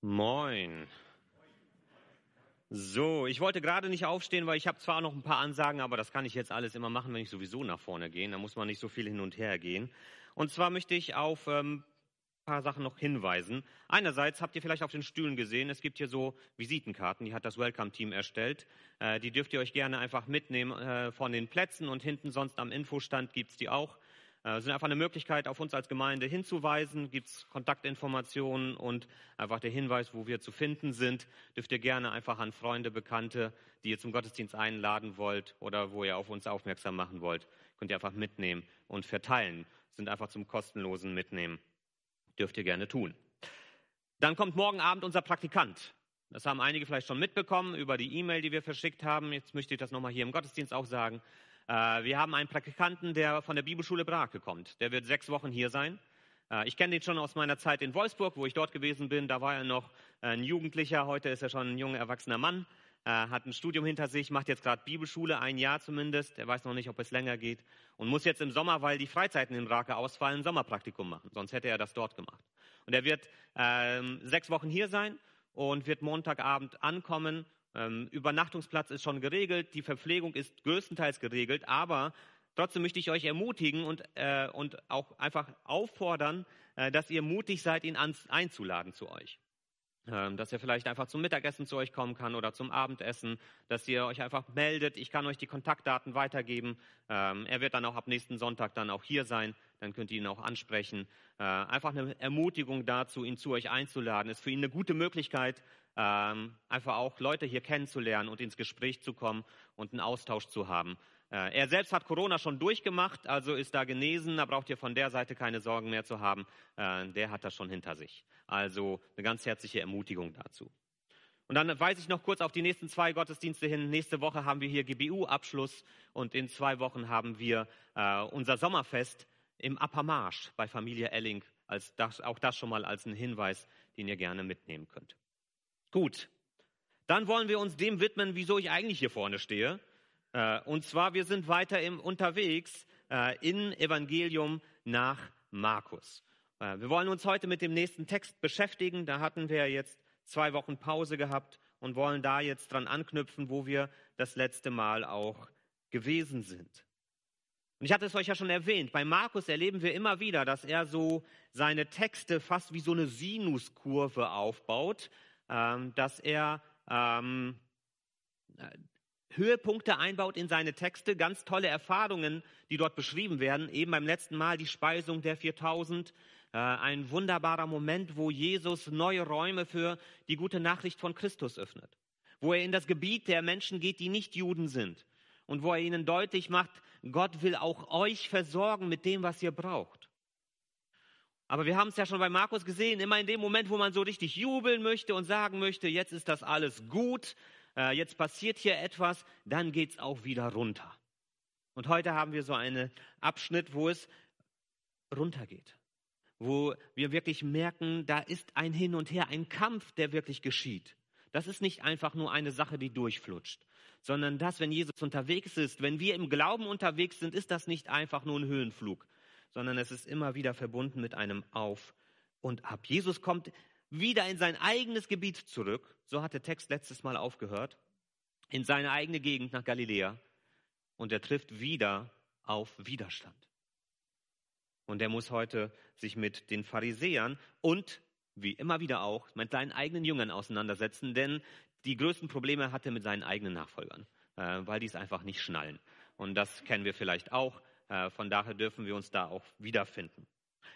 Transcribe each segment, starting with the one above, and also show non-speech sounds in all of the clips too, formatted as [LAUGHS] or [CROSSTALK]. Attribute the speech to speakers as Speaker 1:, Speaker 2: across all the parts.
Speaker 1: Moin. So, ich wollte gerade nicht aufstehen, weil ich habe zwar noch ein paar Ansagen, aber das kann ich jetzt alles immer machen, wenn ich sowieso nach vorne gehe. Da muss man nicht so viel hin und her gehen. Und zwar möchte ich auf ähm, paar Sachen noch hinweisen. Einerseits habt ihr vielleicht auf den Stühlen gesehen, es gibt hier so Visitenkarten, die hat das Welcome-Team erstellt. Äh, die dürft ihr euch gerne einfach mitnehmen äh, von den Plätzen und hinten sonst am Infostand gibt es die auch. Äh, sind einfach eine Möglichkeit, auf uns als Gemeinde hinzuweisen, gibt es Kontaktinformationen und einfach der Hinweis, wo wir zu finden sind. Dürft ihr gerne einfach an Freunde, Bekannte, die ihr zum Gottesdienst einladen wollt oder wo ihr auf uns aufmerksam machen wollt, könnt ihr einfach mitnehmen und verteilen. Sind einfach zum kostenlosen Mitnehmen. Dürft ihr gerne tun. Dann kommt morgen Abend unser Praktikant. Das haben einige vielleicht schon mitbekommen über die E-Mail, die wir verschickt haben. Jetzt möchte ich das nochmal hier im Gottesdienst auch sagen. Äh, wir haben einen Praktikanten, der von der Bibelschule Brake kommt. Der wird sechs Wochen hier sein. Äh, ich kenne den schon aus meiner Zeit in Wolfsburg, wo ich dort gewesen bin. Da war er noch ein Jugendlicher. Heute ist er schon ein junger, erwachsener Mann. Äh, hat ein Studium hinter sich, macht jetzt gerade Bibelschule, ein Jahr zumindest. Er weiß noch nicht, ob es länger geht. Und muss jetzt im Sommer, weil die Freizeiten in Rake ausfallen, ein Sommerpraktikum machen. Sonst hätte er das dort gemacht. Und er wird ähm, sechs Wochen hier sein und wird Montagabend ankommen. Ähm, Übernachtungsplatz ist schon geregelt, die Verpflegung ist größtenteils geregelt, aber trotzdem möchte ich euch ermutigen und, äh, und auch einfach auffordern, äh, dass ihr mutig seid, ihn ans, einzuladen zu euch. Ähm, dass er vielleicht einfach zum Mittagessen zu euch kommen kann oder zum Abendessen, dass ihr euch einfach meldet. Ich kann euch die Kontaktdaten weitergeben. Ähm, er wird dann auch ab nächsten Sonntag dann auch hier sein. Dann könnt ihr ihn auch ansprechen. Äh, einfach eine Ermutigung dazu, ihn zu euch einzuladen. Ist für ihn eine gute Möglichkeit, ähm, einfach auch Leute hier kennenzulernen und ins Gespräch zu kommen und einen Austausch zu haben. Äh, er selbst hat Corona schon durchgemacht, also ist da genesen. Da braucht ihr von der Seite keine Sorgen mehr zu haben. Äh, der hat das schon hinter sich. Also eine ganz herzliche Ermutigung dazu. Und dann weise ich noch kurz auf die nächsten zwei Gottesdienste hin. Nächste Woche haben wir hier GBU-Abschluss und in zwei Wochen haben wir äh, unser Sommerfest im Upper Marsch bei Familie Elling. Als das, auch das schon mal als ein Hinweis, den ihr gerne mitnehmen könnt. Gut, dann wollen wir uns dem widmen, wieso ich eigentlich hier vorne stehe. Äh, und zwar, wir sind weiter im, unterwegs äh, in Evangelium nach Markus. Äh, wir wollen uns heute mit dem nächsten Text beschäftigen. Da hatten wir jetzt zwei Wochen Pause gehabt und wollen da jetzt dran anknüpfen, wo wir das letzte Mal auch gewesen sind. Und ich hatte es euch ja schon erwähnt, bei Markus erleben wir immer wieder, dass er so seine Texte fast wie so eine Sinuskurve aufbaut, ähm, dass er ähm, Höhepunkte einbaut in seine Texte, ganz tolle Erfahrungen, die dort beschrieben werden. Eben beim letzten Mal die Speisung der 4000, äh, ein wunderbarer Moment, wo Jesus neue Räume für die gute Nachricht von Christus öffnet, wo er in das Gebiet der Menschen geht, die nicht Juden sind und wo er ihnen deutlich macht, Gott will auch euch versorgen mit dem, was ihr braucht. Aber wir haben es ja schon bei Markus gesehen, immer in dem Moment, wo man so richtig jubeln möchte und sagen möchte, jetzt ist das alles gut, äh, jetzt passiert hier etwas, dann geht es auch wieder runter. Und heute haben wir so einen Abschnitt, wo es runtergeht, wo wir wirklich merken, da ist ein Hin und Her, ein Kampf, der wirklich geschieht. Das ist nicht einfach nur eine Sache, die durchflutscht, sondern das, wenn Jesus unterwegs ist, wenn wir im Glauben unterwegs sind, ist das nicht einfach nur ein Höhenflug, sondern es ist immer wieder verbunden mit einem Auf und Ab. Jesus kommt wieder in sein eigenes Gebiet zurück. So hat der Text letztes Mal aufgehört. In seine eigene Gegend nach Galiläa. Und er trifft wieder auf Widerstand. Und er muss heute sich mit den Pharisäern und wie immer wieder auch mit seinen eigenen Jüngern auseinandersetzen, denn die größten Probleme hat er mit seinen eigenen Nachfolgern, äh, weil die es einfach nicht schnallen. Und das kennen wir vielleicht auch. Äh, von daher dürfen wir uns da auch wiederfinden.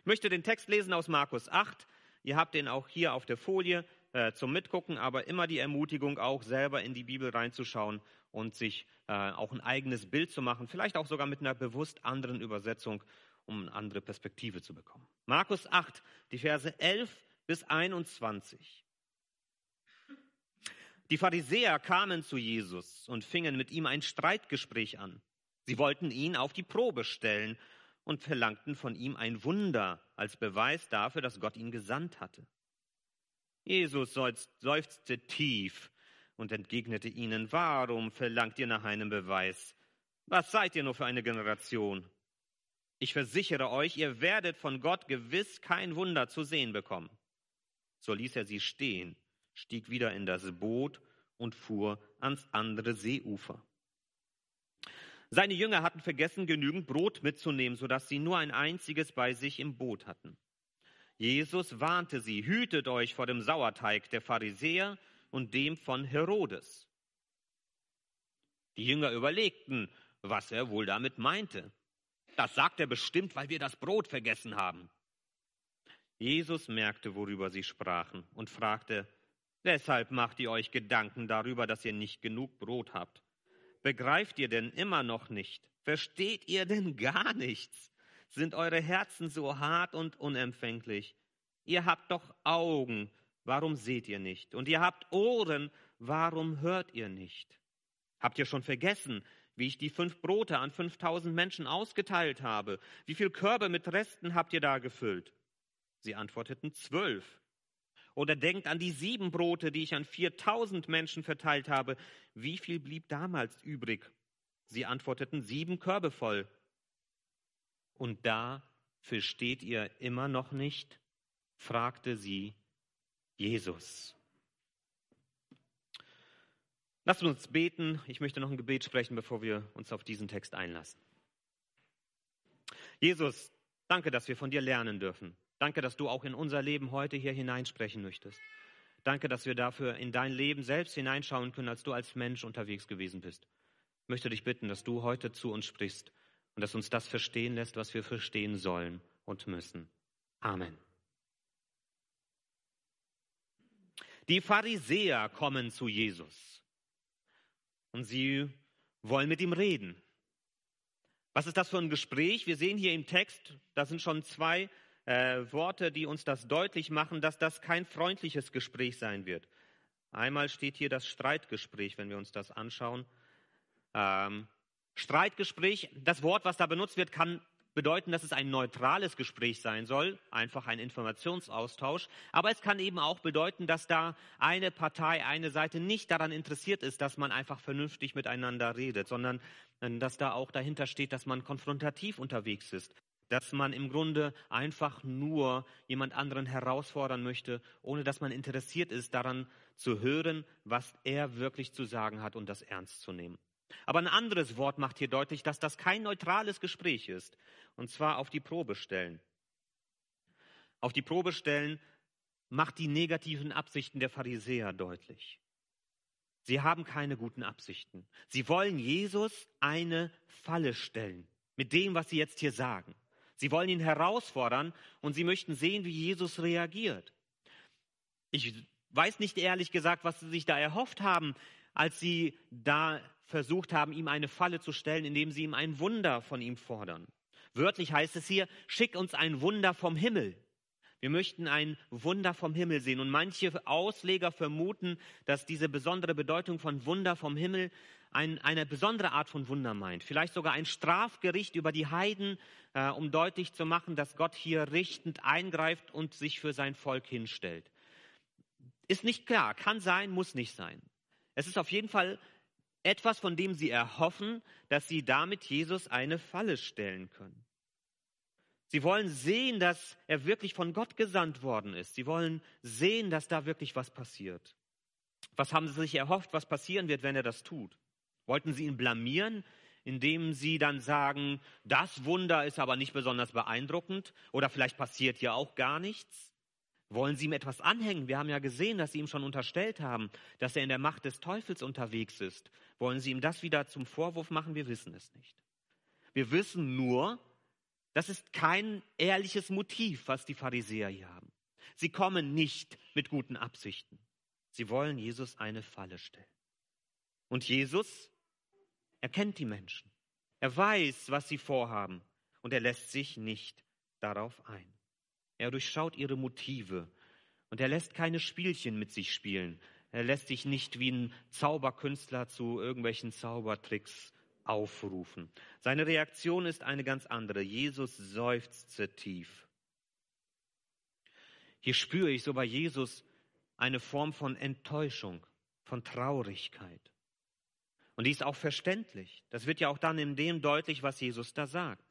Speaker 1: Ich möchte den Text lesen aus Markus 8, Ihr habt den auch hier auf der Folie äh, zum Mitgucken, aber immer die Ermutigung, auch selber in die Bibel reinzuschauen und sich äh, auch ein eigenes Bild zu machen, vielleicht auch sogar mit einer bewusst anderen Übersetzung, um eine andere Perspektive zu bekommen. Markus 8, die Verse 11 bis 21. Die Pharisäer kamen zu Jesus und fingen mit ihm ein Streitgespräch an. Sie wollten ihn auf die Probe stellen und verlangten von ihm ein Wunder als Beweis dafür, dass Gott ihn gesandt hatte. Jesus seufzte tief und entgegnete ihnen, warum verlangt ihr nach einem Beweis? Was seid ihr nur für eine Generation? Ich versichere euch, ihr werdet von Gott gewiss kein Wunder zu sehen bekommen. So ließ er sie stehen, stieg wieder in das Boot und fuhr ans andere Seeufer. Seine Jünger hatten vergessen, genügend Brot mitzunehmen, sodass sie nur ein einziges bei sich im Boot hatten. Jesus warnte sie, hütet euch vor dem Sauerteig der Pharisäer und dem von Herodes. Die Jünger überlegten, was er wohl damit meinte. Das sagt er bestimmt, weil wir das Brot vergessen haben. Jesus merkte, worüber sie sprachen und fragte, Weshalb macht ihr euch Gedanken darüber, dass ihr nicht genug Brot habt? Begreift ihr denn immer noch nicht? Versteht ihr denn gar nichts? Sind eure Herzen so hart und unempfänglich? Ihr habt doch Augen, warum seht ihr nicht? Und ihr habt Ohren, warum hört ihr nicht? Habt ihr schon vergessen, wie ich die fünf Brote an fünftausend Menschen ausgeteilt habe? Wie viel Körbe mit Resten habt ihr da gefüllt? Sie antworteten zwölf. Oder denkt an die sieben Brote, die ich an viertausend Menschen verteilt habe. Wie viel blieb damals übrig? Sie antworteten sieben Körbe voll. Und da versteht ihr immer noch nicht? fragte sie Jesus. Lasst uns beten. Ich möchte noch ein Gebet sprechen, bevor wir uns auf diesen Text einlassen. Jesus, danke, dass wir von dir lernen dürfen. Danke, dass du auch in unser Leben heute hier hineinsprechen möchtest. Danke, dass wir dafür in dein Leben selbst hineinschauen können, als du als Mensch unterwegs gewesen bist. Ich möchte dich bitten, dass du heute zu uns sprichst und dass uns das verstehen lässt, was wir verstehen sollen und müssen. Amen. Die Pharisäer kommen zu Jesus und sie wollen mit ihm reden. Was ist das für ein Gespräch? Wir sehen hier im Text, da sind schon zwei äh, Worte, die uns das deutlich machen, dass das kein freundliches Gespräch sein wird. Einmal steht hier das Streitgespräch, wenn wir uns das anschauen. Ähm, Streitgespräch, das Wort, was da benutzt wird, kann bedeuten, dass es ein neutrales Gespräch sein soll, einfach ein Informationsaustausch. Aber es kann eben auch bedeuten, dass da eine Partei, eine Seite nicht daran interessiert ist, dass man einfach vernünftig miteinander redet, sondern äh, dass da auch dahinter steht, dass man konfrontativ unterwegs ist dass man im Grunde einfach nur jemand anderen herausfordern möchte, ohne dass man interessiert ist daran zu hören, was er wirklich zu sagen hat und das ernst zu nehmen. Aber ein anderes Wort macht hier deutlich, dass das kein neutrales Gespräch ist, und zwar auf die Probe stellen. Auf die Probe stellen macht die negativen Absichten der Pharisäer deutlich. Sie haben keine guten Absichten. Sie wollen Jesus eine Falle stellen mit dem, was sie jetzt hier sagen. Sie wollen ihn herausfordern und sie möchten sehen, wie Jesus reagiert. Ich weiß nicht ehrlich gesagt, was sie sich da erhofft haben, als sie da versucht haben, ihm eine Falle zu stellen, indem sie ihm ein Wunder von ihm fordern. Wörtlich heißt es hier, schick uns ein Wunder vom Himmel. Wir möchten ein Wunder vom Himmel sehen. Und manche Ausleger vermuten, dass diese besondere Bedeutung von Wunder vom Himmel ein, eine besondere Art von Wunder meint. Vielleicht sogar ein Strafgericht über die Heiden, äh, um deutlich zu machen, dass Gott hier richtend eingreift und sich für sein Volk hinstellt. Ist nicht klar, kann sein, muss nicht sein. Es ist auf jeden Fall etwas, von dem sie erhoffen, dass sie damit Jesus eine Falle stellen können. Sie wollen sehen, dass er wirklich von Gott gesandt worden ist. Sie wollen sehen, dass da wirklich was passiert. Was haben sie sich erhofft, was passieren wird, wenn er das tut? Wollten sie ihn blamieren, indem sie dann sagen, das Wunder ist aber nicht besonders beeindruckend oder vielleicht passiert hier auch gar nichts? Wollen sie ihm etwas anhängen? Wir haben ja gesehen, dass sie ihm schon unterstellt haben, dass er in der Macht des Teufels unterwegs ist. Wollen sie ihm das wieder zum Vorwurf machen? Wir wissen es nicht. Wir wissen nur, das ist kein ehrliches Motiv, was die Pharisäer hier haben. Sie kommen nicht mit guten Absichten. Sie wollen Jesus eine Falle stellen. Und Jesus er kennt die Menschen. Er weiß, was sie vorhaben und er lässt sich nicht darauf ein. Er durchschaut ihre Motive und er lässt keine Spielchen mit sich spielen. Er lässt sich nicht wie ein Zauberkünstler zu irgendwelchen Zaubertricks aufrufen. Seine Reaktion ist eine ganz andere. Jesus seufzte tief. Hier spüre ich so bei Jesus eine Form von Enttäuschung, von Traurigkeit. Und die ist auch verständlich. Das wird ja auch dann in dem deutlich, was Jesus da sagt.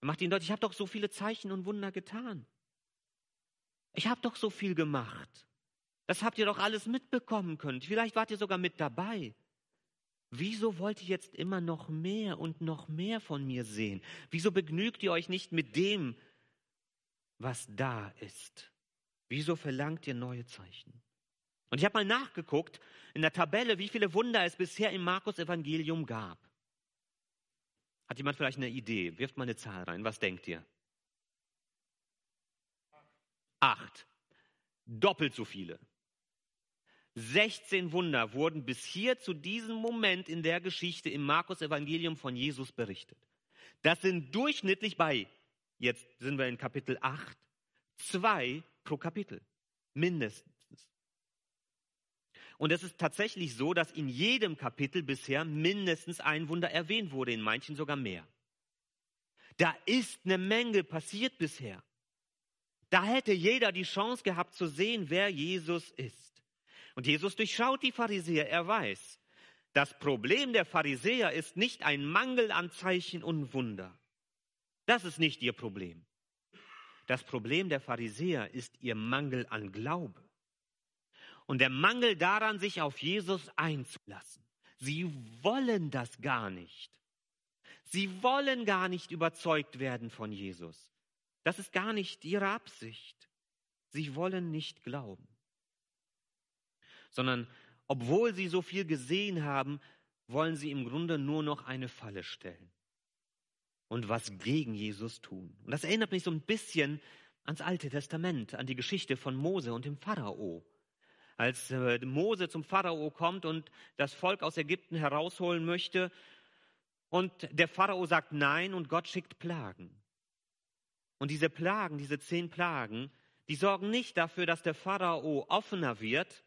Speaker 1: Er macht ihnen deutlich, ich habe doch so viele Zeichen und Wunder getan. Ich habe doch so viel gemacht. Das habt ihr doch alles mitbekommen können. Vielleicht wart ihr sogar mit dabei. Wieso wollt ihr jetzt immer noch mehr und noch mehr von mir sehen? Wieso begnügt ihr euch nicht mit dem, was da ist? Wieso verlangt ihr neue Zeichen? Und ich habe mal nachgeguckt in der Tabelle, wie viele Wunder es bisher im Markus-Evangelium gab. Hat jemand vielleicht eine Idee? Wirft mal eine Zahl rein. Was denkt ihr? Acht. Doppelt so viele. 16 Wunder wurden bis hier zu diesem Moment in der Geschichte im Markus Evangelium von Jesus berichtet. Das sind durchschnittlich bei, jetzt sind wir in Kapitel 8, zwei pro Kapitel. Mindestens. Und es ist tatsächlich so, dass in jedem Kapitel bisher mindestens ein Wunder erwähnt wurde, in manchen sogar mehr. Da ist eine Menge passiert bisher. Da hätte jeder die Chance gehabt zu sehen, wer Jesus ist. Und Jesus durchschaut die Pharisäer. Er weiß, das Problem der Pharisäer ist nicht ein Mangel an Zeichen und Wunder. Das ist nicht ihr Problem. Das Problem der Pharisäer ist ihr Mangel an Glaube. Und der Mangel daran, sich auf Jesus einzulassen. Sie wollen das gar nicht. Sie wollen gar nicht überzeugt werden von Jesus. Das ist gar nicht ihre Absicht. Sie wollen nicht glauben sondern obwohl sie so viel gesehen haben, wollen sie im Grunde nur noch eine Falle stellen und was gegen Jesus tun. Und das erinnert mich so ein bisschen ans Alte Testament, an die Geschichte von Mose und dem Pharao. Als äh, Mose zum Pharao kommt und das Volk aus Ägypten herausholen möchte, und der Pharao sagt Nein und Gott schickt Plagen. Und diese Plagen, diese zehn Plagen, die sorgen nicht dafür, dass der Pharao offener wird,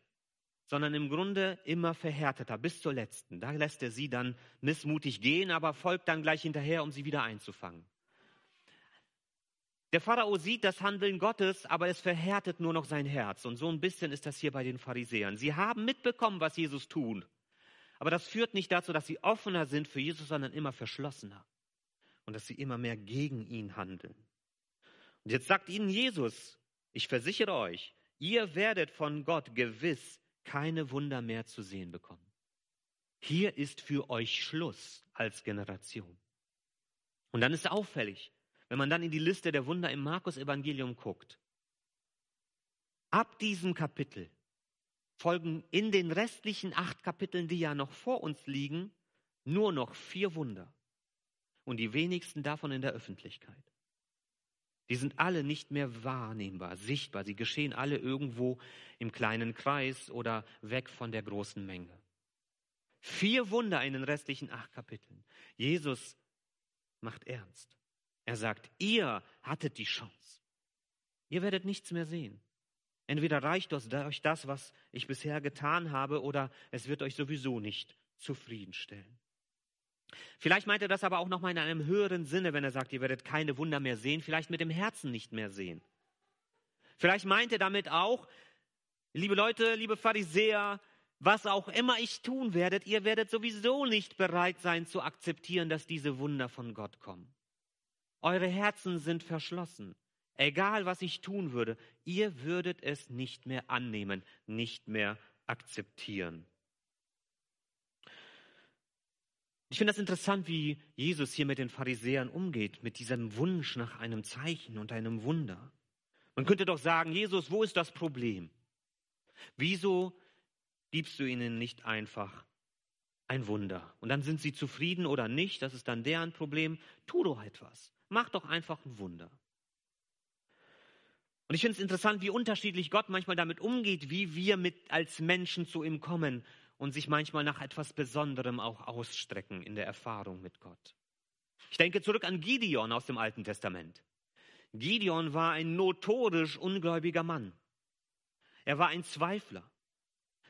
Speaker 1: sondern im Grunde immer verhärteter, bis zur letzten. Da lässt er sie dann missmutig gehen, aber folgt dann gleich hinterher, um sie wieder einzufangen. Der Pharao sieht das Handeln Gottes, aber es verhärtet nur noch sein Herz. Und so ein bisschen ist das hier bei den Pharisäern. Sie haben mitbekommen, was Jesus tut. Aber das führt nicht dazu, dass sie offener sind für Jesus, sondern immer verschlossener. Und dass sie immer mehr gegen ihn handeln. Und jetzt sagt ihnen Jesus, ich versichere euch, ihr werdet von Gott gewiss keine Wunder mehr zu sehen bekommen. Hier ist für euch Schluss als Generation. Und dann ist auffällig, wenn man dann in die Liste der Wunder im Markus-Evangelium guckt. Ab diesem Kapitel folgen in den restlichen acht Kapiteln, die ja noch vor uns liegen, nur noch vier Wunder. Und die wenigsten davon in der Öffentlichkeit. Die sind alle nicht mehr wahrnehmbar, sichtbar. Sie geschehen alle irgendwo im kleinen Kreis oder weg von der großen Menge. Vier Wunder in den restlichen acht Kapiteln. Jesus macht ernst. Er sagt, ihr hattet die Chance. Ihr werdet nichts mehr sehen. Entweder reicht euch das, was ich bisher getan habe, oder es wird euch sowieso nicht zufriedenstellen. Vielleicht meint er das aber auch nochmal in einem höheren Sinne, wenn er sagt, ihr werdet keine Wunder mehr sehen, vielleicht mit dem Herzen nicht mehr sehen. Vielleicht meint er damit auch, liebe Leute, liebe Pharisäer, was auch immer ich tun werdet, ihr werdet sowieso nicht bereit sein zu akzeptieren, dass diese Wunder von Gott kommen. Eure Herzen sind verschlossen. Egal was ich tun würde, ihr würdet es nicht mehr annehmen, nicht mehr akzeptieren. Ich finde das interessant, wie Jesus hier mit den Pharisäern umgeht, mit diesem Wunsch nach einem Zeichen und einem Wunder. Man könnte doch sagen, Jesus, wo ist das Problem? Wieso gibst du ihnen nicht einfach ein Wunder? Und dann sind sie zufrieden oder nicht, das ist dann deren Problem. Tu doch etwas. Mach doch einfach ein Wunder. Und ich finde es interessant, wie unterschiedlich Gott manchmal damit umgeht, wie wir mit als Menschen zu ihm kommen und sich manchmal nach etwas Besonderem auch ausstrecken in der Erfahrung mit Gott. Ich denke zurück an Gideon aus dem Alten Testament. Gideon war ein notorisch ungläubiger Mann. Er war ein Zweifler.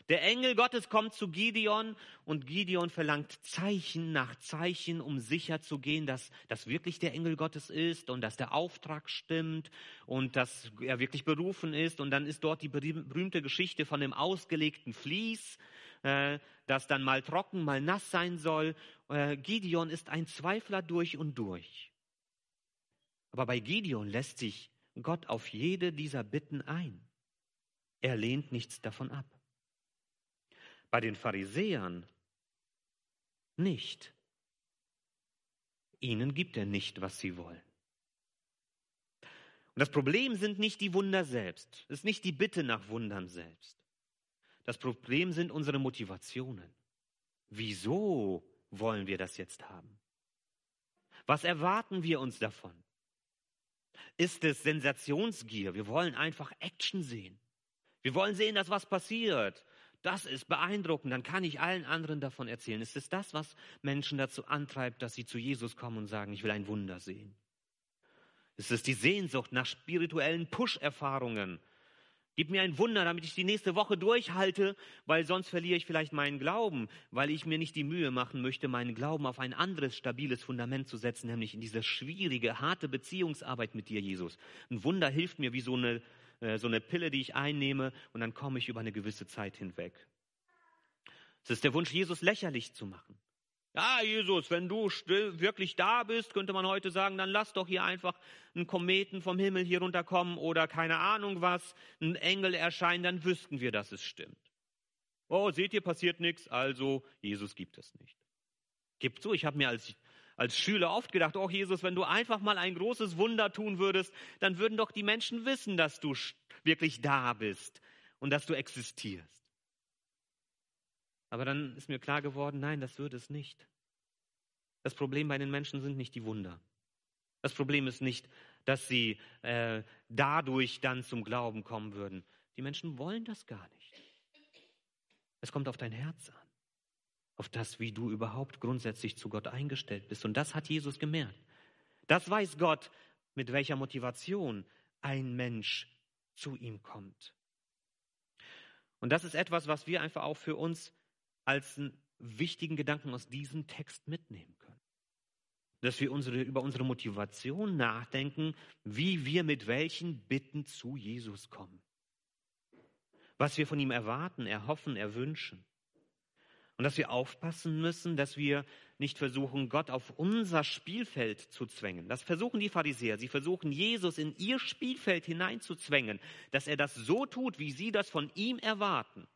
Speaker 1: Der Engel Gottes kommt zu Gideon und Gideon verlangt Zeichen nach Zeichen, um sicher zu gehen, dass das wirklich der Engel Gottes ist und dass der Auftrag stimmt und dass er wirklich berufen ist. Und dann ist dort die berühmte Geschichte von dem ausgelegten Vlies, äh, das dann mal trocken, mal nass sein soll. Äh, Gideon ist ein Zweifler durch und durch. Aber bei Gideon lässt sich Gott auf jede dieser Bitten ein. Er lehnt nichts davon ab. Bei den Pharisäern nicht. Ihnen gibt er nicht, was sie wollen. Und das Problem sind nicht die Wunder selbst, es ist nicht die Bitte nach Wundern selbst. Das Problem sind unsere Motivationen. Wieso wollen wir das jetzt haben? Was erwarten wir uns davon? Ist es Sensationsgier? Wir wollen einfach Action sehen. Wir wollen sehen, dass was passiert. Das ist beeindruckend. Dann kann ich allen anderen davon erzählen. Ist es das, was Menschen dazu antreibt, dass sie zu Jesus kommen und sagen, ich will ein Wunder sehen? Ist es die Sehnsucht nach spirituellen Push-Erfahrungen? Gib mir ein Wunder, damit ich die nächste Woche durchhalte, weil sonst verliere ich vielleicht meinen Glauben, weil ich mir nicht die Mühe machen möchte, meinen Glauben auf ein anderes stabiles Fundament zu setzen, nämlich in diese schwierige, harte Beziehungsarbeit mit dir, Jesus. Ein Wunder hilft mir wie so eine, so eine Pille, die ich einnehme, und dann komme ich über eine gewisse Zeit hinweg. Es ist der Wunsch, Jesus lächerlich zu machen. Ja, Jesus, wenn du wirklich da bist, könnte man heute sagen, dann lass doch hier einfach einen Kometen vom Himmel hier runterkommen oder keine Ahnung was, ein Engel erscheinen, dann wüssten wir, dass es stimmt. Oh, seht ihr, passiert nichts, also Jesus gibt es nicht. Gibt so, ich habe mir als, als Schüler oft gedacht, oh Jesus, wenn du einfach mal ein großes Wunder tun würdest, dann würden doch die Menschen wissen, dass du wirklich da bist und dass du existierst. Aber dann ist mir klar geworden, nein, das wird es nicht. Das Problem bei den Menschen sind nicht die Wunder. Das Problem ist nicht, dass sie äh, dadurch dann zum Glauben kommen würden. Die Menschen wollen das gar nicht. Es kommt auf dein Herz an, auf das, wie du überhaupt grundsätzlich zu Gott eingestellt bist. Und das hat Jesus gemerkt. Das weiß Gott, mit welcher Motivation ein Mensch zu ihm kommt. Und das ist etwas, was wir einfach auch für uns als einen wichtigen Gedanken aus diesem Text mitnehmen können. Dass wir unsere, über unsere Motivation nachdenken, wie wir mit welchen Bitten zu Jesus kommen. Was wir von ihm erwarten, erhoffen, erwünschen. Und dass wir aufpassen müssen, dass wir nicht versuchen, Gott auf unser Spielfeld zu zwängen. Das versuchen die Pharisäer. Sie versuchen, Jesus in ihr Spielfeld hineinzuzwängen, dass er das so tut, wie sie das von ihm erwarten.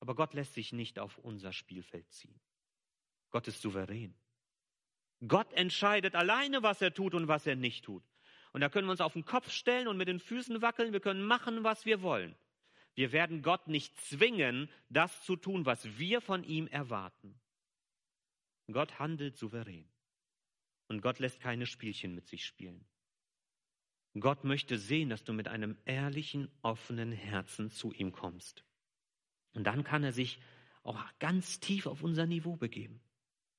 Speaker 1: Aber Gott lässt sich nicht auf unser Spielfeld ziehen. Gott ist souverän. Gott entscheidet alleine, was er tut und was er nicht tut. Und da können wir uns auf den Kopf stellen und mit den Füßen wackeln. Wir können machen, was wir wollen. Wir werden Gott nicht zwingen, das zu tun, was wir von ihm erwarten. Gott handelt souverän. Und Gott lässt keine Spielchen mit sich spielen. Gott möchte sehen, dass du mit einem ehrlichen, offenen Herzen zu ihm kommst. Und dann kann er sich auch ganz tief auf unser Niveau begeben.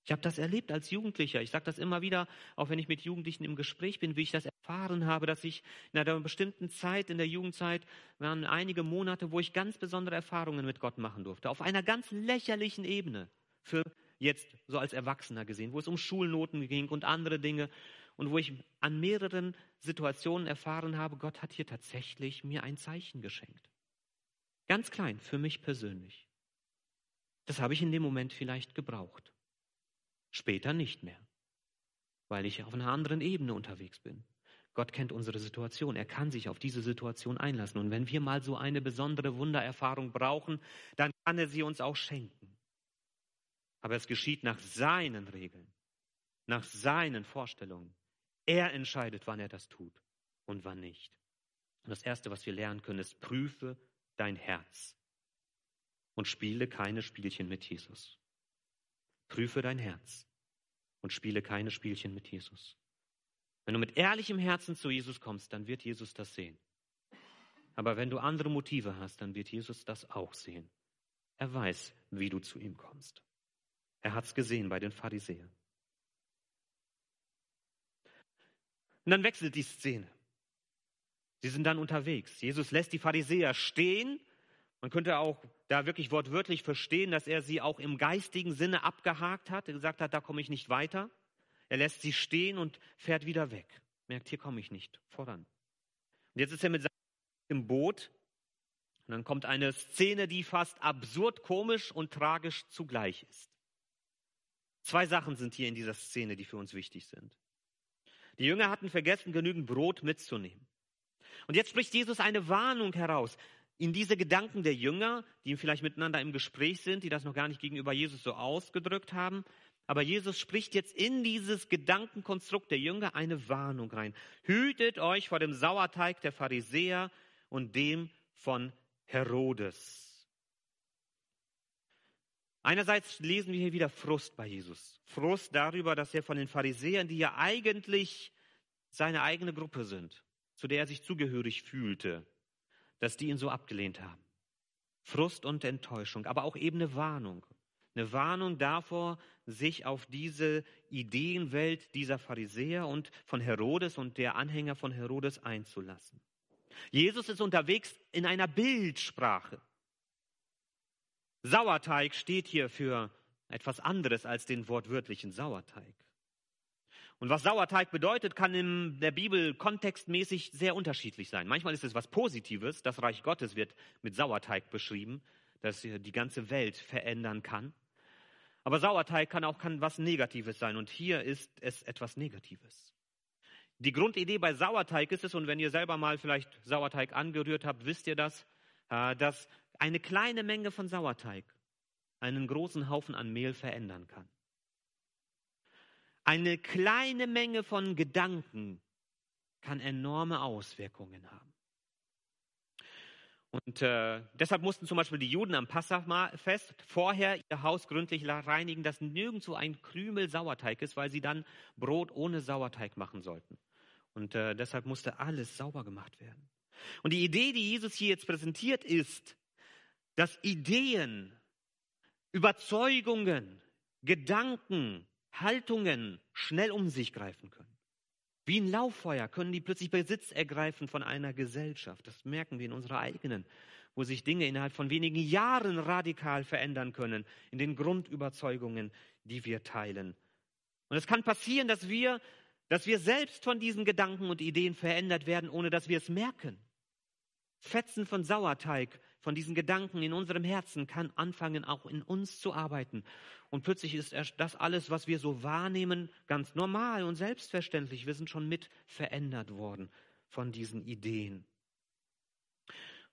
Speaker 1: Ich habe das erlebt als Jugendlicher. Ich sage das immer wieder, auch wenn ich mit Jugendlichen im Gespräch bin, wie ich das erfahren habe, dass ich in einer bestimmten Zeit, in der Jugendzeit, waren einige Monate, wo ich ganz besondere Erfahrungen mit Gott machen durfte. Auf einer ganz lächerlichen Ebene. Für jetzt so als Erwachsener gesehen, wo es um Schulnoten ging und andere Dinge. Und wo ich an mehreren Situationen erfahren habe, Gott hat hier tatsächlich mir ein Zeichen geschenkt. Ganz klein, für mich persönlich. Das habe ich in dem Moment vielleicht gebraucht. Später nicht mehr, weil ich auf einer anderen Ebene unterwegs bin. Gott kennt unsere Situation. Er kann sich auf diese Situation einlassen. Und wenn wir mal so eine besondere Wundererfahrung brauchen, dann kann er sie uns auch schenken. Aber es geschieht nach seinen Regeln, nach seinen Vorstellungen. Er entscheidet, wann er das tut und wann nicht. Und das Erste, was wir lernen können, ist, prüfe dein Herz und spiele keine Spielchen mit Jesus. Prüfe dein Herz und spiele keine Spielchen mit Jesus. Wenn du mit ehrlichem Herzen zu Jesus kommst, dann wird Jesus das sehen. Aber wenn du andere Motive hast, dann wird Jesus das auch sehen. Er weiß, wie du zu ihm kommst. Er hat es gesehen bei den Pharisäern. Und dann wechselt die Szene. Sie sind dann unterwegs. Jesus lässt die Pharisäer stehen. Man könnte auch da wirklich wortwörtlich verstehen, dass er sie auch im geistigen Sinne abgehakt hat. Gesagt hat, da komme ich nicht weiter. Er lässt sie stehen und fährt wieder weg. Merkt, hier komme ich nicht voran. Und jetzt ist er mit seinem im Boot. Und dann kommt eine Szene, die fast absurd komisch und tragisch zugleich ist. Zwei Sachen sind hier in dieser Szene, die für uns wichtig sind. Die Jünger hatten vergessen, genügend Brot mitzunehmen. Und jetzt spricht Jesus eine Warnung heraus in diese Gedanken der Jünger, die vielleicht miteinander im Gespräch sind, die das noch gar nicht gegenüber Jesus so ausgedrückt haben. Aber Jesus spricht jetzt in dieses Gedankenkonstrukt der Jünger eine Warnung rein. Hütet euch vor dem Sauerteig der Pharisäer und dem von Herodes. Einerseits lesen wir hier wieder Frust bei Jesus. Frust darüber, dass er von den Pharisäern, die ja eigentlich seine eigene Gruppe sind, zu der er sich zugehörig fühlte, dass die ihn so abgelehnt haben. Frust und Enttäuschung, aber auch eben eine Warnung. Eine Warnung davor, sich auf diese Ideenwelt dieser Pharisäer und von Herodes und der Anhänger von Herodes einzulassen. Jesus ist unterwegs in einer Bildsprache. Sauerteig steht hier für etwas anderes als den wortwörtlichen Sauerteig. Und was Sauerteig bedeutet, kann in der Bibel kontextmäßig sehr unterschiedlich sein. Manchmal ist es was Positives. Das Reich Gottes wird mit Sauerteig beschrieben, das die ganze Welt verändern kann. Aber Sauerteig kann auch kann was Negatives sein. Und hier ist es etwas Negatives. Die Grundidee bei Sauerteig ist es, und wenn ihr selber mal vielleicht Sauerteig angerührt habt, wisst ihr das, äh, dass eine kleine Menge von Sauerteig einen großen Haufen an Mehl verändern kann. Eine kleine Menge von Gedanken kann enorme Auswirkungen haben. Und äh, deshalb mussten zum Beispiel die Juden am Passafest vorher ihr Haus gründlich reinigen, dass nirgendwo ein Krümel Sauerteig ist, weil sie dann Brot ohne Sauerteig machen sollten. Und äh, deshalb musste alles sauber gemacht werden. Und die Idee, die Jesus hier jetzt präsentiert, ist, dass Ideen, Überzeugungen, Gedanken, Haltungen schnell um sich greifen können. Wie ein Lauffeuer können die plötzlich Besitz ergreifen von einer Gesellschaft. Das merken wir in unserer eigenen, wo sich Dinge innerhalb von wenigen Jahren radikal verändern können in den Grundüberzeugungen, die wir teilen. Und es kann passieren, dass wir, dass wir selbst von diesen Gedanken und Ideen verändert werden, ohne dass wir es merken. Fetzen von Sauerteig von diesen Gedanken in unserem Herzen kann anfangen, auch in uns zu arbeiten. Und plötzlich ist das alles, was wir so wahrnehmen, ganz normal und selbstverständlich. Wir sind schon mit verändert worden von diesen Ideen.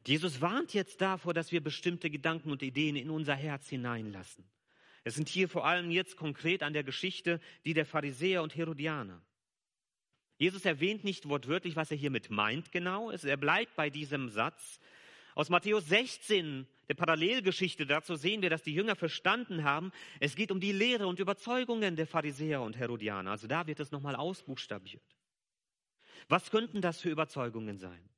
Speaker 1: Jesus warnt jetzt davor, dass wir bestimmte Gedanken und Ideen in unser Herz hineinlassen. Es sind hier vor allem jetzt konkret an der Geschichte die der Pharisäer und Herodianer. Jesus erwähnt nicht wortwörtlich, was er hiermit meint genau. Er bleibt bei diesem Satz, aus Matthäus 16, der Parallelgeschichte dazu, sehen wir, dass die Jünger verstanden haben, es geht um die Lehre und Überzeugungen der Pharisäer und Herodianer. Also da wird es nochmal ausbuchstabiert. Was könnten das für Überzeugungen sein?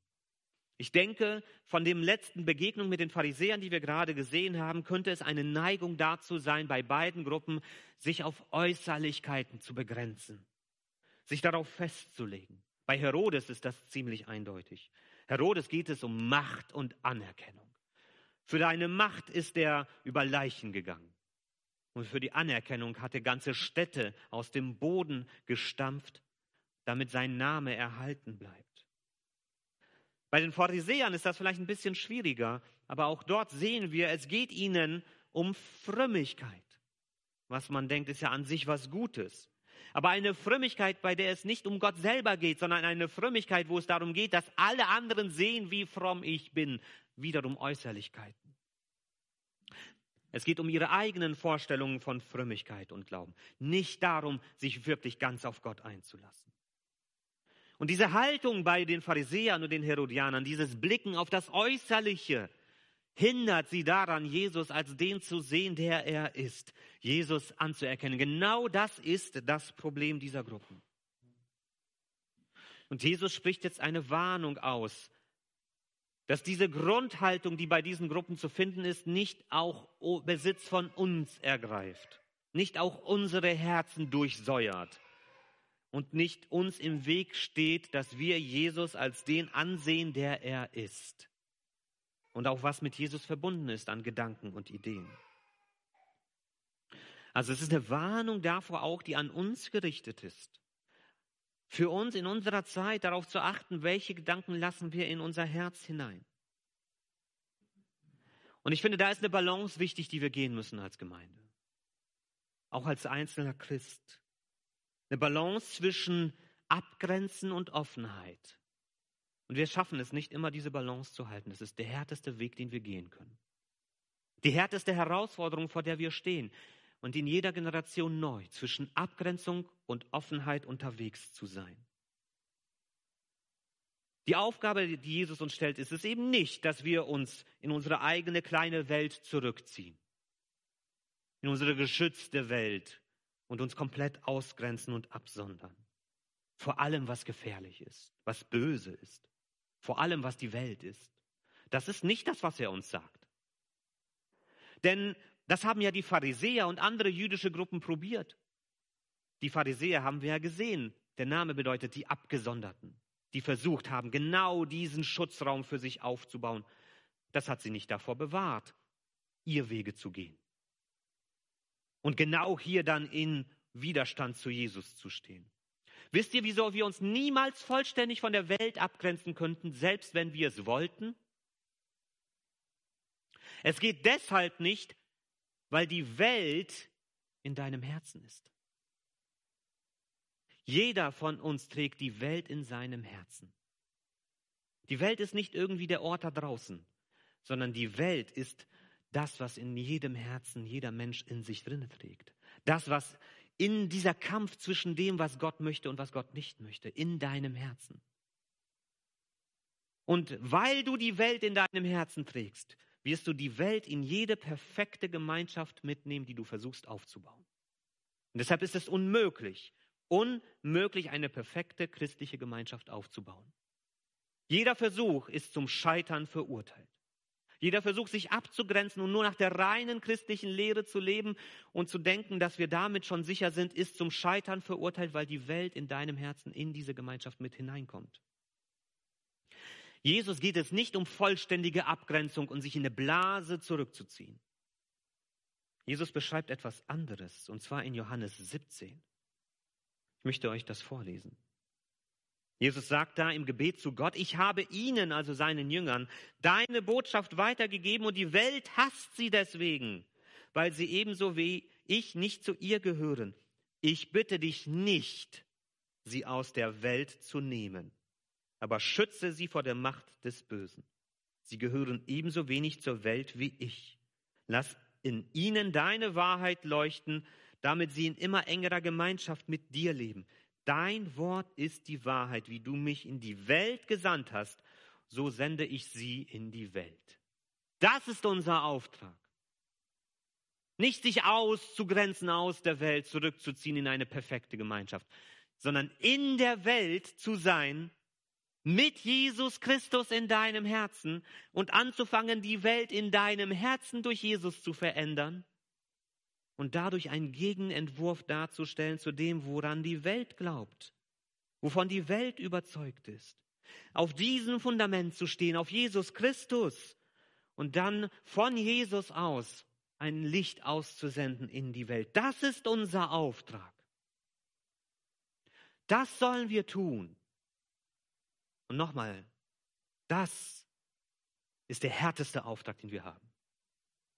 Speaker 1: Ich denke, von dem letzten Begegnung mit den Pharisäern, die wir gerade gesehen haben, könnte es eine Neigung dazu sein, bei beiden Gruppen sich auf Äußerlichkeiten zu begrenzen, sich darauf festzulegen. Bei Herodes ist das ziemlich eindeutig. Herodes geht es um Macht und Anerkennung. Für deine Macht ist er über Leichen gegangen. Und für die Anerkennung hat er ganze Städte aus dem Boden gestampft, damit sein Name erhalten bleibt. Bei den Pharisäern ist das vielleicht ein bisschen schwieriger, aber auch dort sehen wir, es geht ihnen um Frömmigkeit. Was man denkt, ist ja an sich was Gutes. Aber eine Frömmigkeit, bei der es nicht um Gott selber geht, sondern eine Frömmigkeit, wo es darum geht, dass alle anderen sehen, wie fromm ich bin. Wiederum Äußerlichkeiten. Es geht um ihre eigenen Vorstellungen von Frömmigkeit und Glauben. Nicht darum, sich wirklich ganz auf Gott einzulassen. Und diese Haltung bei den Pharisäern und den Herodianern, dieses Blicken auf das Äußerliche, hindert sie daran, Jesus als den zu sehen, der er ist, Jesus anzuerkennen. Genau das ist das Problem dieser Gruppen. Und Jesus spricht jetzt eine Warnung aus, dass diese Grundhaltung, die bei diesen Gruppen zu finden ist, nicht auch Besitz von uns ergreift, nicht auch unsere Herzen durchsäuert und nicht uns im Weg steht, dass wir Jesus als den ansehen, der er ist und auch was mit Jesus verbunden ist an Gedanken und Ideen. Also es ist eine Warnung davor auch, die an uns gerichtet ist. Für uns in unserer Zeit darauf zu achten, welche Gedanken lassen wir in unser Herz hinein. Und ich finde, da ist eine Balance wichtig, die wir gehen müssen als Gemeinde. Auch als einzelner Christ. Eine Balance zwischen Abgrenzen und Offenheit. Und wir schaffen es nicht immer, diese Balance zu halten. Das ist der härteste Weg, den wir gehen können. Die härteste Herausforderung, vor der wir stehen. Und in jeder Generation neu zwischen Abgrenzung und Offenheit unterwegs zu sein. Die Aufgabe, die Jesus uns stellt, ist es eben nicht, dass wir uns in unsere eigene kleine Welt zurückziehen, in unsere geschützte Welt und uns komplett ausgrenzen und absondern. Vor allem, was gefährlich ist, was böse ist, vor allem, was die Welt ist. Das ist nicht das, was er uns sagt. Denn das haben ja die Pharisäer und andere jüdische Gruppen probiert. Die Pharisäer haben wir ja gesehen. Der Name bedeutet die Abgesonderten die versucht haben, genau diesen Schutzraum für sich aufzubauen. Das hat sie nicht davor bewahrt, ihr Wege zu gehen. Und genau hier dann in Widerstand zu Jesus zu stehen. Wisst ihr, wieso wir uns niemals vollständig von der Welt abgrenzen könnten, selbst wenn wir es wollten? Es geht deshalb nicht, weil die Welt in deinem Herzen ist. Jeder von uns trägt die Welt in seinem Herzen. Die Welt ist nicht irgendwie der Ort da draußen, sondern die Welt ist das, was in jedem Herzen jeder Mensch in sich drin trägt. Das, was in dieser Kampf zwischen dem, was Gott möchte und was Gott nicht möchte, in deinem Herzen. Und weil du die Welt in deinem Herzen trägst, wirst du die Welt in jede perfekte Gemeinschaft mitnehmen, die du versuchst aufzubauen. Und deshalb ist es unmöglich, unmöglich, eine perfekte christliche Gemeinschaft aufzubauen. Jeder Versuch ist zum Scheitern verurteilt. Jeder Versuch, sich abzugrenzen und nur nach der reinen christlichen Lehre zu leben und zu denken, dass wir damit schon sicher sind, ist zum Scheitern verurteilt, weil die Welt in deinem Herzen in diese Gemeinschaft mit hineinkommt. Jesus geht es nicht um vollständige Abgrenzung und sich in eine Blase zurückzuziehen. Jesus beschreibt etwas anderes, und zwar in Johannes 17. Ich möchte euch das vorlesen. Jesus sagt da im Gebet zu Gott, ich habe ihnen, also seinen Jüngern, deine Botschaft weitergegeben und die Welt hasst sie deswegen, weil sie ebenso wie ich nicht zu ihr gehören. Ich bitte dich nicht, sie aus der Welt zu nehmen, aber schütze sie vor der Macht des Bösen. Sie gehören ebenso wenig zur Welt wie ich. Lass in ihnen deine Wahrheit leuchten, damit sie in immer engerer Gemeinschaft mit dir leben. Dein Wort ist die Wahrheit, wie du mich in die Welt gesandt hast, so sende ich sie in die Welt. Das ist unser Auftrag. Nicht sich auszugrenzen aus der Welt, zurückzuziehen in eine perfekte Gemeinschaft, sondern in der Welt zu sein, mit Jesus Christus in deinem Herzen und anzufangen, die Welt in deinem Herzen durch Jesus zu verändern und dadurch einen Gegenentwurf darzustellen zu dem, woran die Welt glaubt, wovon die Welt überzeugt ist. Auf diesem Fundament zu stehen, auf Jesus Christus und dann von Jesus aus ein Licht auszusenden in die Welt. Das ist unser Auftrag. Das sollen wir tun. Und nochmal, das ist der härteste Auftrag, den wir haben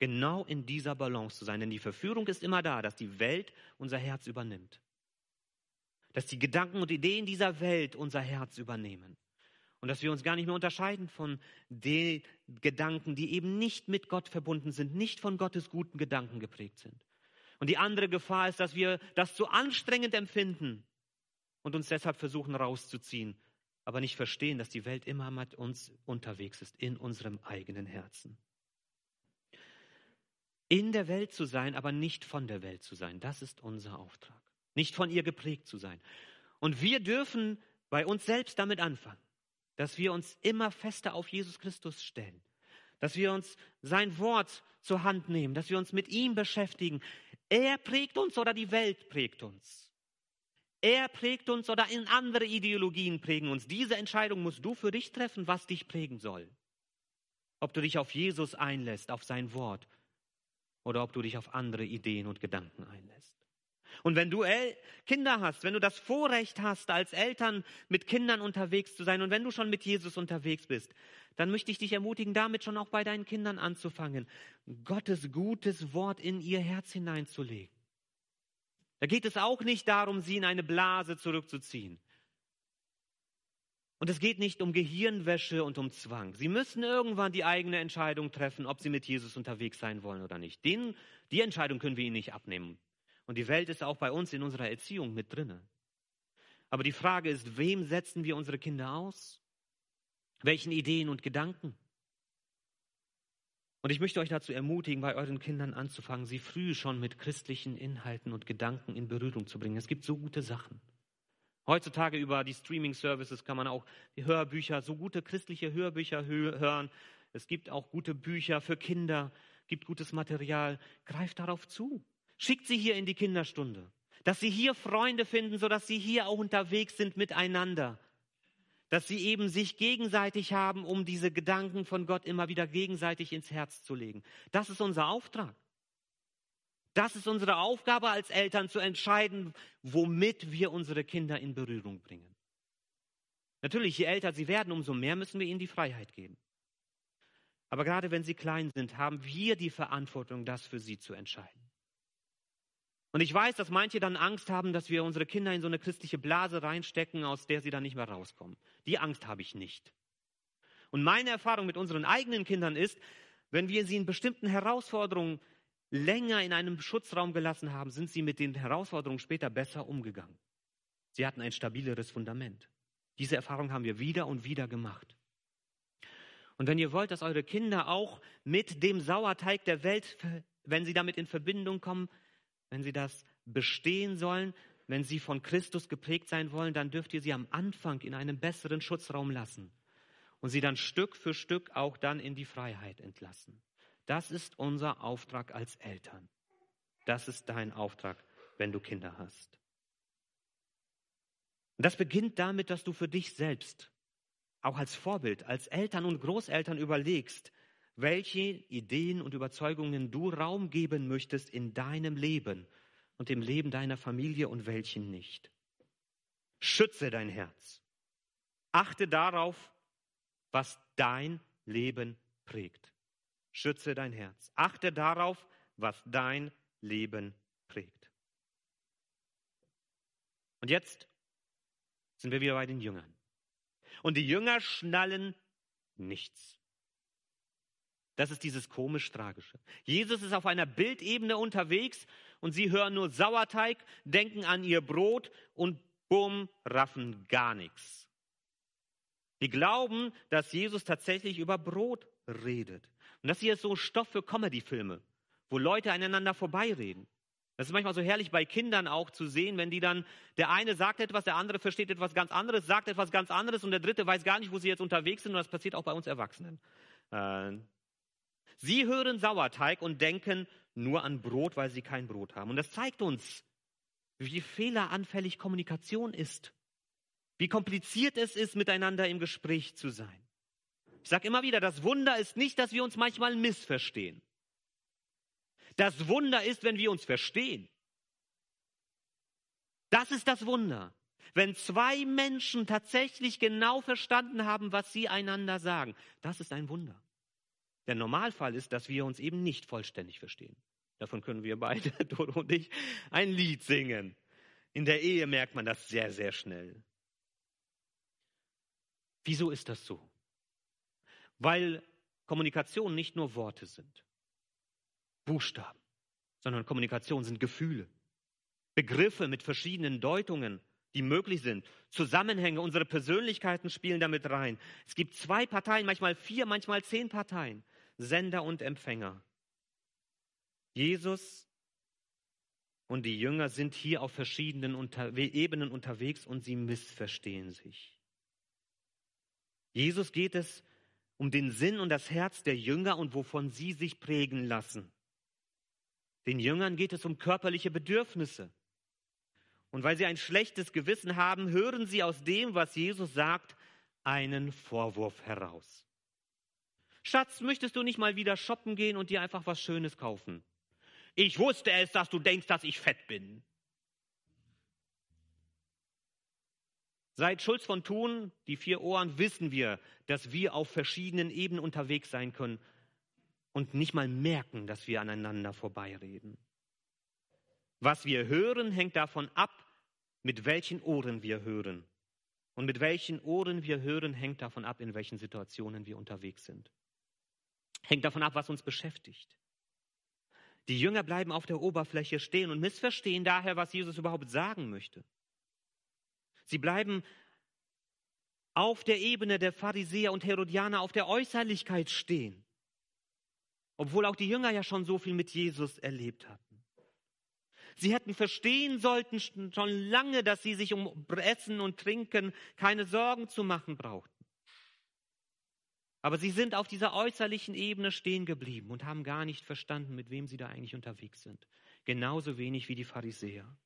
Speaker 1: genau in dieser Balance zu sein. Denn die Verführung ist immer da, dass die Welt unser Herz übernimmt. Dass die Gedanken und Ideen dieser Welt unser Herz übernehmen. Und dass wir uns gar nicht mehr unterscheiden von den Gedanken, die eben nicht mit Gott verbunden sind, nicht von Gottes guten Gedanken geprägt sind. Und die andere Gefahr ist, dass wir das zu anstrengend empfinden und uns deshalb versuchen rauszuziehen, aber nicht verstehen, dass die Welt immer mit uns unterwegs ist, in unserem eigenen Herzen in der Welt zu sein, aber nicht von der Welt zu sein. Das ist unser Auftrag. Nicht von ihr geprägt zu sein. Und wir dürfen bei uns selbst damit anfangen, dass wir uns immer fester auf Jesus Christus stellen, dass wir uns sein Wort zur Hand nehmen, dass wir uns mit ihm beschäftigen. Er prägt uns oder die Welt prägt uns. Er prägt uns oder in andere Ideologien prägen uns. Diese Entscheidung musst du für dich treffen, was dich prägen soll. Ob du dich auf Jesus einlässt, auf sein Wort oder ob du dich auf andere Ideen und Gedanken einlässt. Und wenn du El Kinder hast, wenn du das Vorrecht hast, als Eltern mit Kindern unterwegs zu sein und wenn du schon mit Jesus unterwegs bist, dann möchte ich dich ermutigen, damit schon auch bei deinen Kindern anzufangen, Gottes gutes Wort in ihr Herz hineinzulegen. Da geht es auch nicht darum, sie in eine Blase zurückzuziehen, Und es geht nicht um Gehirnwäsche und um Zwang. Sie müssen irgendwann die eigene Entscheidung treffen, ob sie mit Jesus unterwegs sein wollen oder nicht. Den, die Entscheidung können wir ihnen nicht abnehmen. Und die Welt ist auch bei uns in unserer Erziehung mit drinne. Aber die Frage ist, wem setzen wir unsere Kinder aus? Welchen Ideen und Gedanken? Und ich möchte euch dazu ermutigen, bei euren Kindern anzufangen, sie früh schon mit christlichen Inhalten und Gedanken in Berührung zu bringen. Es gibt so gute Sachen. Heutzutage über die Streaming-Services kann man auch Hörbücher, so gute christliche Hörbücher hören. Es gibt auch gute Bücher für Kinder, gibt gutes Material. Greift darauf zu. Schickt sie hier in die Kinderstunde. Dass sie hier Freunde finden, sodass sie hier auch unterwegs sind miteinander dass sie eben sich gegenseitig haben, um diese Gedanken von Gott immer wieder gegenseitig ins Herz zu legen. Das ist unser Auftrag. Das ist unsere Aufgabe als Eltern zu entscheiden, womit wir unsere Kinder in Berührung bringen. Natürlich, je älter sie werden, umso mehr müssen wir ihnen die Freiheit geben. Aber gerade wenn sie klein sind, haben wir die Verantwortung, das für sie zu entscheiden. Und ich weiß, dass manche dann Angst haben, dass wir unsere Kinder in so eine christliche Blase reinstecken, aus der sie dann nicht mehr rauskommen. Die Angst habe ich nicht. Und meine Erfahrung mit unseren eigenen Kindern ist, wenn wir sie in bestimmten Herausforderungen länger in einem Schutzraum gelassen haben, sind sie mit den Herausforderungen später besser umgegangen. Sie hatten ein stabileres Fundament. Diese Erfahrung haben wir wieder und wieder gemacht. Und wenn ihr wollt, dass eure Kinder auch mit dem Sauerteig der Welt, wenn sie damit in Verbindung kommen, wenn sie das bestehen sollen, wenn sie von Christus geprägt sein wollen, dann dürft ihr sie am Anfang in einen besseren Schutzraum lassen und sie dann Stück für Stück auch dann in die Freiheit entlassen. Das ist unser Auftrag als Eltern. Das ist dein Auftrag, wenn du Kinder hast. Und das beginnt damit, dass du für dich selbst, auch als Vorbild, als Eltern und Großeltern überlegst, welche Ideen und Überzeugungen du Raum geben möchtest in deinem Leben und im Leben deiner Familie und welchen nicht. Schütze dein Herz. Achte darauf, was dein Leben prägt. Schütze dein Herz. Achte darauf, was dein Leben prägt. Und jetzt sind wir wieder bei den Jüngern. Und die Jünger schnallen nichts. Das ist dieses komisch-tragische. Jesus ist auf einer Bildebene unterwegs und sie hören nur Sauerteig, denken an ihr Brot und bumm, raffen gar nichts. Die glauben, dass Jesus tatsächlich über Brot redet. Und das hier ist so Stoff für Comedy-Filme, wo Leute aneinander vorbeireden. Das ist manchmal so herrlich bei Kindern auch zu sehen, wenn die dann, der eine sagt etwas, der andere versteht etwas ganz anderes, sagt etwas ganz anderes und der dritte weiß gar nicht, wo sie jetzt unterwegs sind und das passiert auch bei uns Erwachsenen. Äh, Sie hören Sauerteig und denken nur an Brot, weil sie kein Brot haben. Und das zeigt uns, wie fehleranfällig Kommunikation ist. Wie kompliziert es ist, miteinander im Gespräch zu sein. Ich sage immer wieder, das Wunder ist nicht, dass wir uns manchmal missverstehen. Das Wunder ist, wenn wir uns verstehen. Das ist das Wunder. Wenn zwei Menschen tatsächlich genau verstanden haben, was sie einander sagen, das ist ein Wunder. Der Normalfall ist, dass wir uns eben nicht vollständig verstehen. Davon können wir beide, [LAUGHS] Dodo und ich, ein Lied singen. In der Ehe merkt man das sehr, sehr schnell. Wieso ist das so? Weil Kommunikation nicht nur Worte sind, Buchstaben, sondern Kommunikation sind Gefühle, Begriffe mit verschiedenen Deutungen, die möglich sind, Zusammenhänge, unsere Persönlichkeiten spielen damit rein. Es gibt zwei Parteien, manchmal vier, manchmal zehn Parteien. Sender und Empfänger. Jesus und die Jünger sind hier auf verschiedenen Unter Ebenen unterwegs und sie missverstehen sich. Jesus geht es um den Sinn und das Herz der Jünger und wovon sie sich prägen lassen. Den Jüngern geht es um körperliche Bedürfnisse. Und weil sie ein schlechtes Gewissen haben, hören sie aus dem, was Jesus sagt, einen Vorwurf heraus. Schatz, möchtest du nicht mal wieder shoppen gehen und dir einfach was Schönes kaufen? Ich wusste es, dass du denkst, dass ich fett bin. Seit Schulz von Thun, die vier Ohren, wissen wir, dass wir auf verschiedenen Ebenen unterwegs sein können und nicht mal merken, dass wir aneinander vorbeireden. Was wir hören, hängt davon ab, mit welchen Ohren wir hören. Und mit welchen Ohren wir hören, hängt davon ab, in welchen Situationen wir unterwegs sind. Hängt davon ab, was uns beschäftigt. Die Jünger bleiben auf der Oberfläche stehen und missverstehen daher, was Jesus überhaupt sagen möchte. Sie bleiben auf der Ebene der Pharisäer und Herodianer auf der Äußerlichkeit stehen, obwohl auch die Jünger ja schon so viel mit Jesus erlebt hatten. Sie hätten verstehen sollten schon lange, dass sie sich um Essen und Trinken keine Sorgen zu machen brauchten. Aber sie sind auf dieser äußerlichen Ebene stehen geblieben und haben gar nicht verstanden, mit wem sie da eigentlich unterwegs sind. Genauso wenig wie die Pharisäer.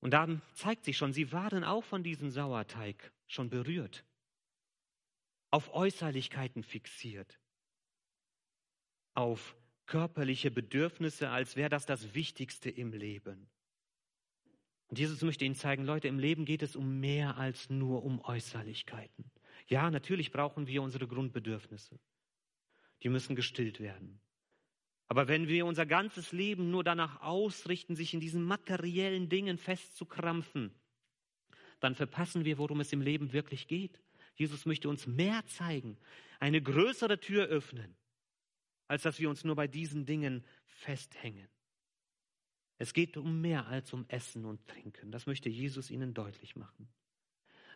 Speaker 1: Und dann zeigt sich schon, sie waren auch von diesem Sauerteig schon berührt, auf Äußerlichkeiten fixiert, auf körperliche Bedürfnisse, als wäre das das Wichtigste im Leben. Und Jesus möchte ihnen zeigen, Leute, im Leben geht es um mehr als nur um Äußerlichkeiten. Ja, natürlich brauchen wir unsere Grundbedürfnisse. Die müssen gestillt werden. Aber wenn wir unser ganzes Leben nur danach ausrichten, sich in diesen materiellen Dingen festzukrampfen, dann verpassen wir, worum es im Leben wirklich geht. Jesus möchte uns mehr zeigen, eine größere Tür öffnen, als dass wir uns nur bei diesen Dingen festhängen. Es geht um mehr als um Essen und Trinken. Das möchte Jesus ihnen deutlich machen.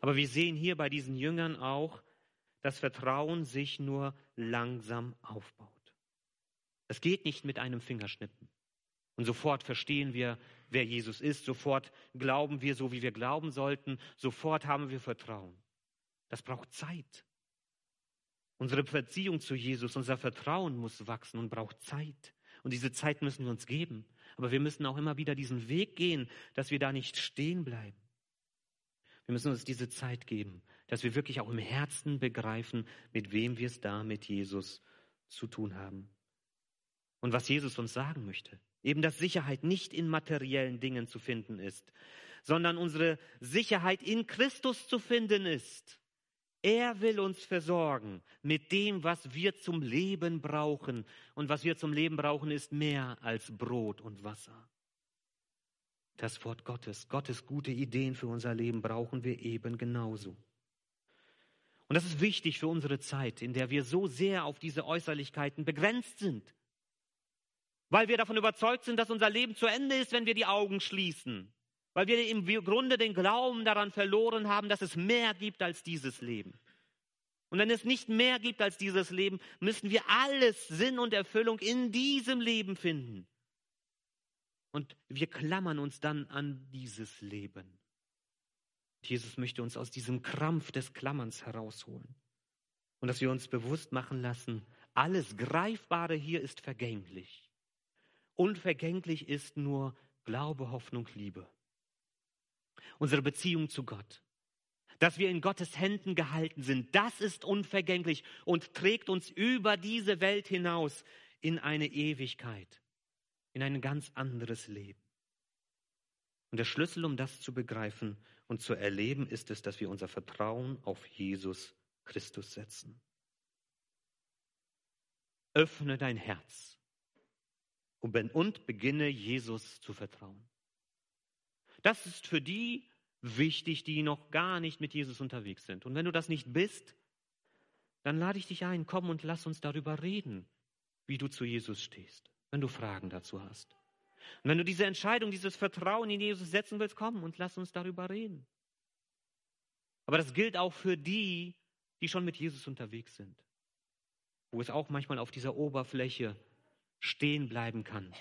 Speaker 1: Aber wir sehen hier bei diesen Jüngern auch, dass Vertrauen sich nur langsam aufbaut. Es geht nicht mit einem Fingerschnippen. Und sofort verstehen wir, wer Jesus ist. Sofort glauben wir so, wie wir glauben sollten. Sofort haben wir Vertrauen. Das braucht Zeit. Unsere Beziehung zu Jesus, unser Vertrauen muss wachsen und braucht Zeit. Und diese Zeit müssen wir uns geben. Aber wir müssen auch immer wieder diesen Weg gehen, dass wir da nicht stehen bleiben. Wir müssen uns diese Zeit geben, dass wir wirklich auch im Herzen begreifen, mit wem wir es da mit Jesus zu tun haben. Und was Jesus uns sagen möchte. Eben, dass Sicherheit nicht in materiellen Dingen zu finden ist, sondern unsere Sicherheit in Christus zu finden ist. Er will uns versorgen mit dem, was wir zum Leben brauchen. Und was wir zum Leben brauchen, ist mehr als Brot und Wasser. Das Wort Gottes, Gottes gute Ideen für unser Leben brauchen wir eben genauso. Und das ist wichtig für unsere Zeit, in der wir so sehr auf diese Äußerlichkeiten begrenzt sind. Weil wir davon überzeugt sind, dass unser Leben zu Ende ist, wenn wir die Augen schließen. Weil wir im Grunde den Glauben daran verloren haben, dass es mehr gibt als dieses Leben. Und wenn es nicht mehr gibt als dieses Leben, müssen wir alles Sinn und Erfüllung in diesem Leben finden. Und wir klammern uns dann an dieses Leben. Jesus möchte uns aus diesem Krampf des Klammerns herausholen. Und dass wir uns bewusst machen lassen, alles Greifbare hier ist vergänglich. Unvergänglich ist nur Glaube, Hoffnung, Liebe. Unsere Beziehung zu Gott. Dass wir in Gottes Händen gehalten sind, das ist unvergänglich und trägt uns über diese Welt hinaus in eine Ewigkeit in ein ganz anderes Leben. Und der Schlüssel, um das zu begreifen und zu erleben, ist es, dass wir unser Vertrauen auf Jesus Christus setzen. Öffne dein Herz und beginne Jesus zu vertrauen. Das ist für die wichtig, die noch gar nicht mit Jesus unterwegs sind. Und wenn du das nicht bist, dann lade ich dich ein, komm und lass uns darüber reden, wie du zu Jesus stehst wenn du Fragen dazu hast. Und wenn du diese Entscheidung, dieses Vertrauen in Jesus setzen willst, komm und lass uns darüber reden. Aber das gilt auch für die, die schon mit Jesus unterwegs sind, wo es auch manchmal auf dieser Oberfläche stehen bleiben kann,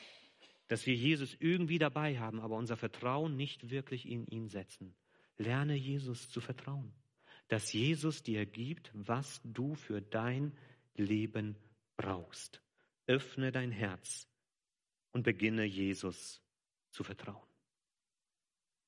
Speaker 1: dass wir Jesus irgendwie dabei haben, aber unser Vertrauen nicht wirklich in ihn setzen. Lerne Jesus zu vertrauen, dass Jesus dir gibt, was du für dein Leben brauchst öffne dein Herz und beginne Jesus zu vertrauen.